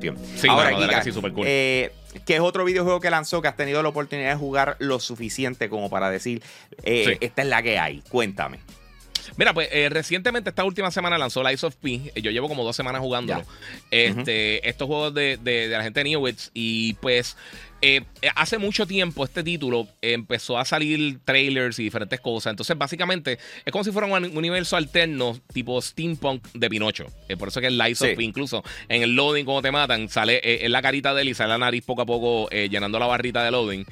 cuestión. Sí, Ahora, Giga, que sí, súper cool. eh, ¿qué es otro videojuego que lanzó que has tenido la oportunidad de jugar lo suficiente como para decir, eh, Sí. esta es la que hay? Cuéntame. Mira, pues eh, recientemente esta última semana lanzó Lies of P. Eh, Yo llevo como dos semanas jugándolo. Este, Estos juegos de, de- de la gente de Newitz. Y pues eh, hace mucho tiempo este título empezó a salir trailers y diferentes cosas. Entonces, básicamente, es como si fuera un universo alterno, tipo steampunk de Pinocho. Eh, por eso que el Lies Sí. of P, incluso en el loading, cuando te matan, sale eh, en la carita de él y sale la nariz poco a poco llenando la barrita de loading.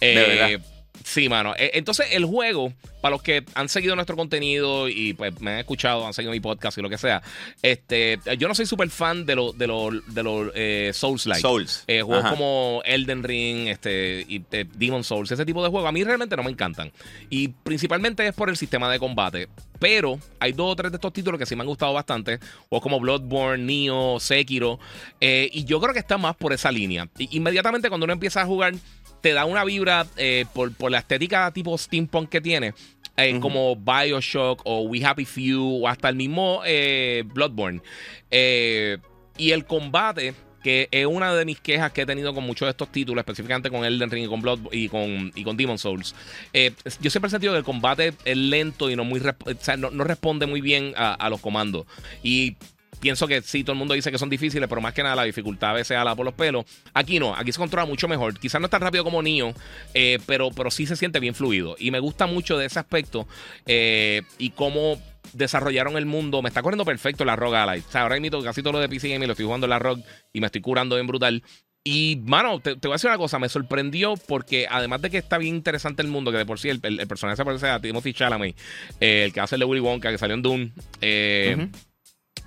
De verdad. Sí, mano. Eh, Entonces, el juego, para los que han seguido nuestro contenido y pues me han escuchado, han seguido mi podcast y lo que sea, este, yo no soy súper fan de los de de eh, Souls-like. Souls. Eh, juegos Ajá. como Elden Ring, este, y eh, Demon Souls, ese tipo de juegos, a mí realmente no me encantan. Y principalmente es por el sistema de combate. Pero hay dos o tres de estos títulos que sí me han gustado bastante. Juegos como Bloodborne, Nioh, Sekiro. y yo creo que está más por esa línea. Inmediatamente cuando uno empieza a jugar, te da una vibra eh, por, por la estética tipo steampunk que tiene. eh. Como Bioshock o We Happy Few o hasta el mismo eh, Bloodborne. Y el combate, que es una de mis quejas que he tenido con muchos de estos títulos, específicamente con Elden Ring y con Blood y con, y con Demon Souls. eh, yo siempre he sentido que el combate es lento y no muy resp- o sea, no, no responde muy bien a, a los comandos. Y pienso que sí, todo el mundo dice que son difíciles, pero más que nada la dificultad a veces ala por los pelos. Aquí no, aquí se controla mucho mejor. Quizás no es tan rápido como Nio, eh, pero, pero sí se siente bien fluido. Y me gusta mucho de ese aspecto eh, y cómo desarrollaron el mundo. Me está corriendo perfecto la Rogue Ally. O sea, ahora mismo casi todo lo de PC Gaming lo estoy jugando en la Rogue y me estoy curando bien brutal. Y, mano, te, voy a decir una cosa, me sorprendió porque además de que está bien interesante el mundo, que de por sí el, personaje se parece a Timothy Chalamet, eh, el que hace el de Willy Wonka, que salió en Dune. eh.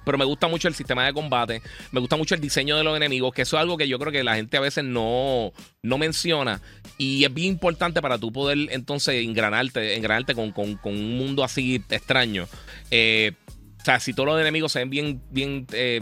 Pero me gusta mucho el sistema de combate, me gusta mucho el diseño de los enemigos, que eso es algo que yo creo que la gente a veces no, no menciona. Y es bien importante para tú poder entonces engranarte, engranarte con, con- con un mundo así extraño. Eh, o sea, si todos los enemigos se ven bien, bien eh,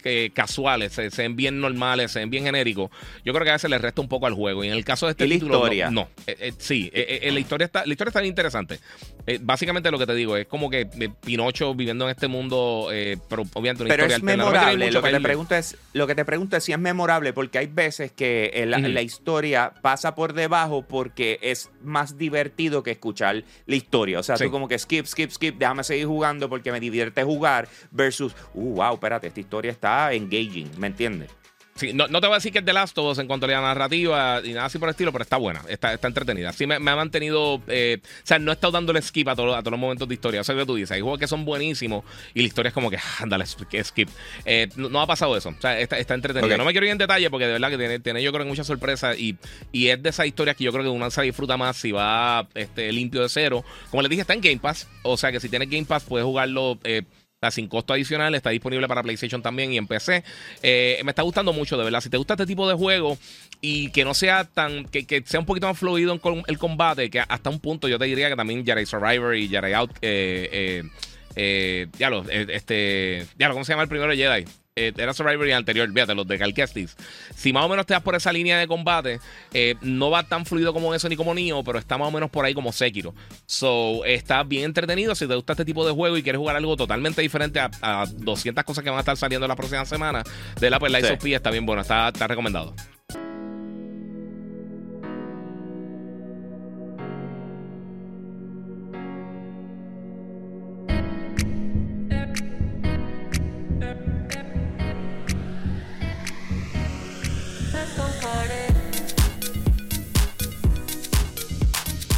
que casuales, se, se ven bien normales, se ven bien genéricos, yo creo que a veces le resta un poco al juego. Y en el caso de este ¿Y la título, no- historia? no. Eh, eh, sí, eh, eh, la, historia está, la historia está bien interesante. Eh, básicamente lo que te digo es como que eh, Pinocho viviendo en este mundo, eh, pero obviamente una Pero historia es alterna. No memorable. Lo que, te pregunto es, lo que te pregunto es si es memorable, porque hay veces que el- Ujú. la historia pasa por debajo porque es más divertido que escuchar la historia. O sea, Sí. tú como que skip, skip, skip, déjame seguir jugando porque me divierte jugar, versus, uh, wow, espérate, esta historia está engaging, ¿me entiendes? Sí, no, no te voy a decir que es de Last of Us en cuanto a la narrativa y nada así por el estilo, pero está buena, está, está entretenida. Sí me, me ha mantenido, eh, o sea, no he estado dándole skip a, todo- a todos los momentos de historia. O sea, lo que tú dices, hay juegos que son buenísimos y la historia es como que, ándale, skip. Eh, no, no ha pasado eso, o sea, está, está entretenida. No me quiero ir en detalle porque de verdad que tiene, tiene yo creo que muchas sorpresas y, y es de esas historias que yo creo que uno se disfruta más si va este, limpio de cero. Como les dije, está en Game Pass, o sea que si tienes Game Pass puedes jugarlo. eh, Está sin costo adicional, está disponible para PlayStation también y en PC. Eh, me está gustando mucho, de verdad. Si te gusta este tipo de juego y que no sea tan, que, que sea un poquito más fluido en el combate, que hasta un punto yo te diría que también Jedi Survivor y Jedi Out, eh, eh, eh, ya lo, eh, este, ya lo, ¿cómo se llama el primero Jedi? Eh, era Survivor y el anterior, fíjate, los de Cal Kestis. Si más o menos te das por esa línea de combate, eh, no va tan fluido como eso ni como Nioh, pero está más o menos por ahí como Sekiro. So, está bien entretenido. Si te gusta este tipo de juego y quieres jugar algo totalmente diferente a, a 200 cosas que van a estar saliendo la próxima semana, de la pues Lies Sí. of P está bien bueno, está, está recomendado.